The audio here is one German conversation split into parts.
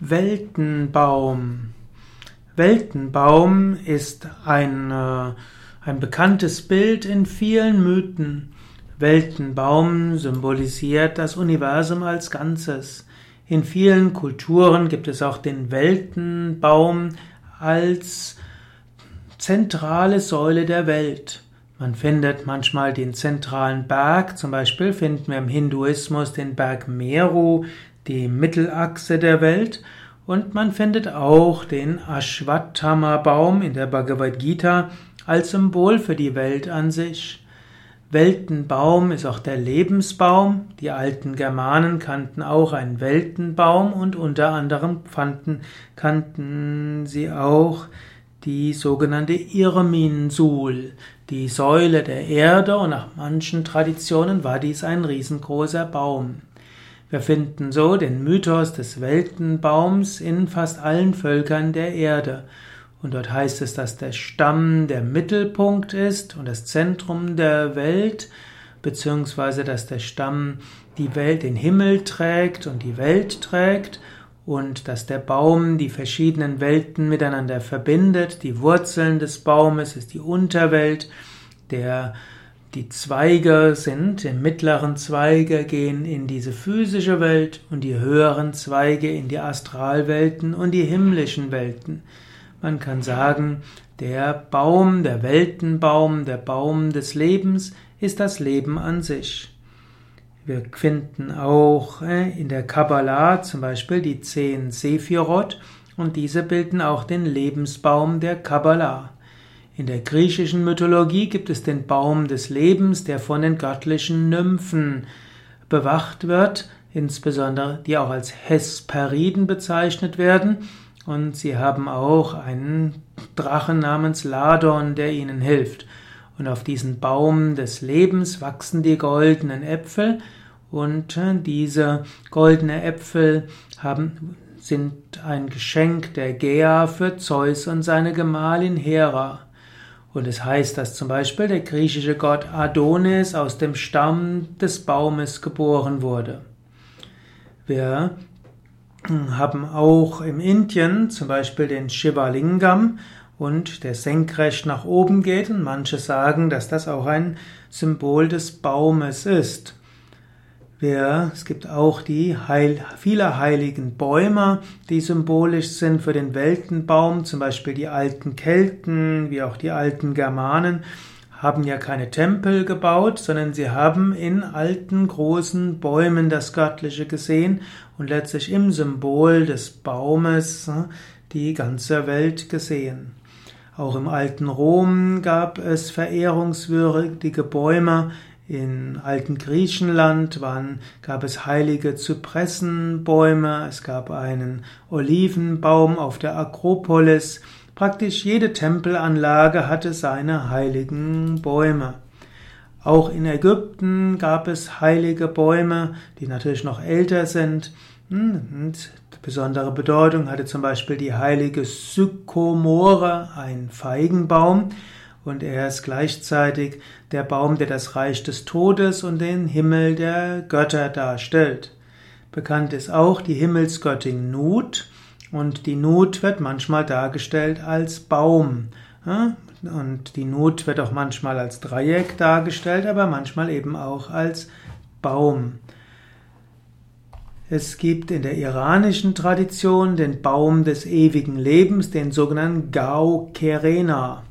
Weltenbaum. Weltenbaum ist ein, äh, ein bekanntes Bild in vielen Mythen. Weltenbaum symbolisiert das Universum als Ganzes. In vielen Kulturen gibt es auch den Weltenbaum als zentrale Säule der Welt. Man findet manchmal den zentralen Berg, zum Beispiel finden wir im Hinduismus den Berg Meru, die Mittelachse der Welt und man findet auch den Ashwatthama-Baum in der Bhagavad Gita als Symbol für die Welt an sich. Weltenbaum ist auch der Lebensbaum. Die alten Germanen kannten auch einen Weltenbaum und unter anderem fanden, kannten sie auch die sogenannte Irminsul, die Säule der Erde und nach manchen Traditionen war dies ein riesengroßer Baum. Wir finden so den Mythos des Weltenbaums in fast allen Völkern der Erde. Und dort heißt es, dass der Stamm der Mittelpunkt ist und das Zentrum der Welt, beziehungsweise dass der Stamm die Welt, den Himmel trägt und die Welt trägt und dass der Baum die verschiedenen Welten miteinander verbindet. Die Wurzeln des Baumes ist die Unterwelt, der die Zweige sind, die mittleren Zweige gehen in diese physische Welt und die höheren Zweige in die Astralwelten und die himmlischen Welten. Man kann sagen, der Baum, der Weltenbaum, der Baum des Lebens ist das Leben an sich. Wir finden auch äh, in der Kabbalah zum Beispiel die zehn Sephirot und diese bilden auch den Lebensbaum der Kabbalah. In der griechischen Mythologie gibt es den Baum des Lebens, der von den göttlichen Nymphen bewacht wird, insbesondere die auch als Hesperiden bezeichnet werden. Und sie haben auch einen Drachen namens Ladon, der ihnen hilft. Und auf diesen Baum des Lebens wachsen die goldenen Äpfel. Und äh, diese goldenen Äpfel haben, sind ein Geschenk der Gea für Zeus und seine Gemahlin Hera. Und es heißt, dass zum Beispiel der griechische Gott Adonis aus dem Stamm des Baumes geboren wurde. Wir haben auch im Indien zum Beispiel den Shivalingam und der senkrecht nach oben geht und manche sagen, dass das auch ein Symbol des Baumes ist. Wir, es gibt auch die Heil, viele heiligen Bäume, die symbolisch sind für den Weltenbaum, zum Beispiel die alten Kelten, wie auch die alten Germanen, haben ja keine Tempel gebaut, sondern sie haben in alten großen Bäumen das Göttliche gesehen und letztlich im Symbol des Baumes äh, die ganze Welt gesehen. Auch im alten Rom gab es verehrungswürdige Bäume, in alten Griechenland waren, gab es heilige Zypressenbäume, es gab einen Olivenbaum auf der Akropolis. Praktisch jede Tempelanlage hatte seine heiligen Bäume. Auch in Ägypten gab es heilige Bäume, die natürlich noch älter sind. Hm, und besondere Bedeutung hatte zum Beispiel die heilige Sykomore, ein Feigenbaum und er ist gleichzeitig der Baum, der das Reich des Todes und den Himmel der Götter darstellt. Bekannt ist auch die Himmelsgöttin Nut und die Nut wird manchmal dargestellt als Baum. Und die Nut wird auch manchmal als Dreieck dargestellt, aber manchmal eben auch als Baum. Es gibt in der iranischen Tradition den Baum des ewigen Lebens, den sogenannten Gau Kerena.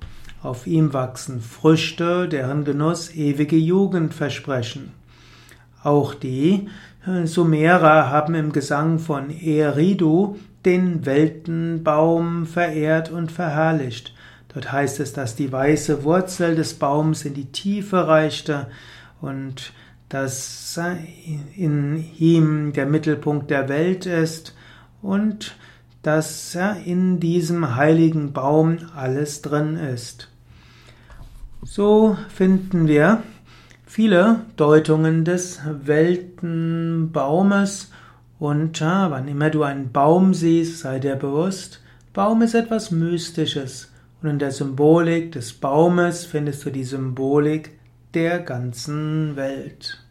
Auf ihm wachsen Früchte, deren Genuss ewige Jugend versprechen. Auch die Sumerer haben im Gesang von Eridu den Weltenbaum verehrt und verherrlicht. Dort heißt es, dass die weiße Wurzel des Baums in die Tiefe reichte und dass in ihm der Mittelpunkt der Welt ist und dass in diesem heiligen Baum alles drin ist. So finden wir viele Deutungen des Weltenbaumes und ja, wann immer du einen Baum siehst, sei dir bewusst, Baum ist etwas Mystisches und in der Symbolik des Baumes findest du die Symbolik der ganzen Welt.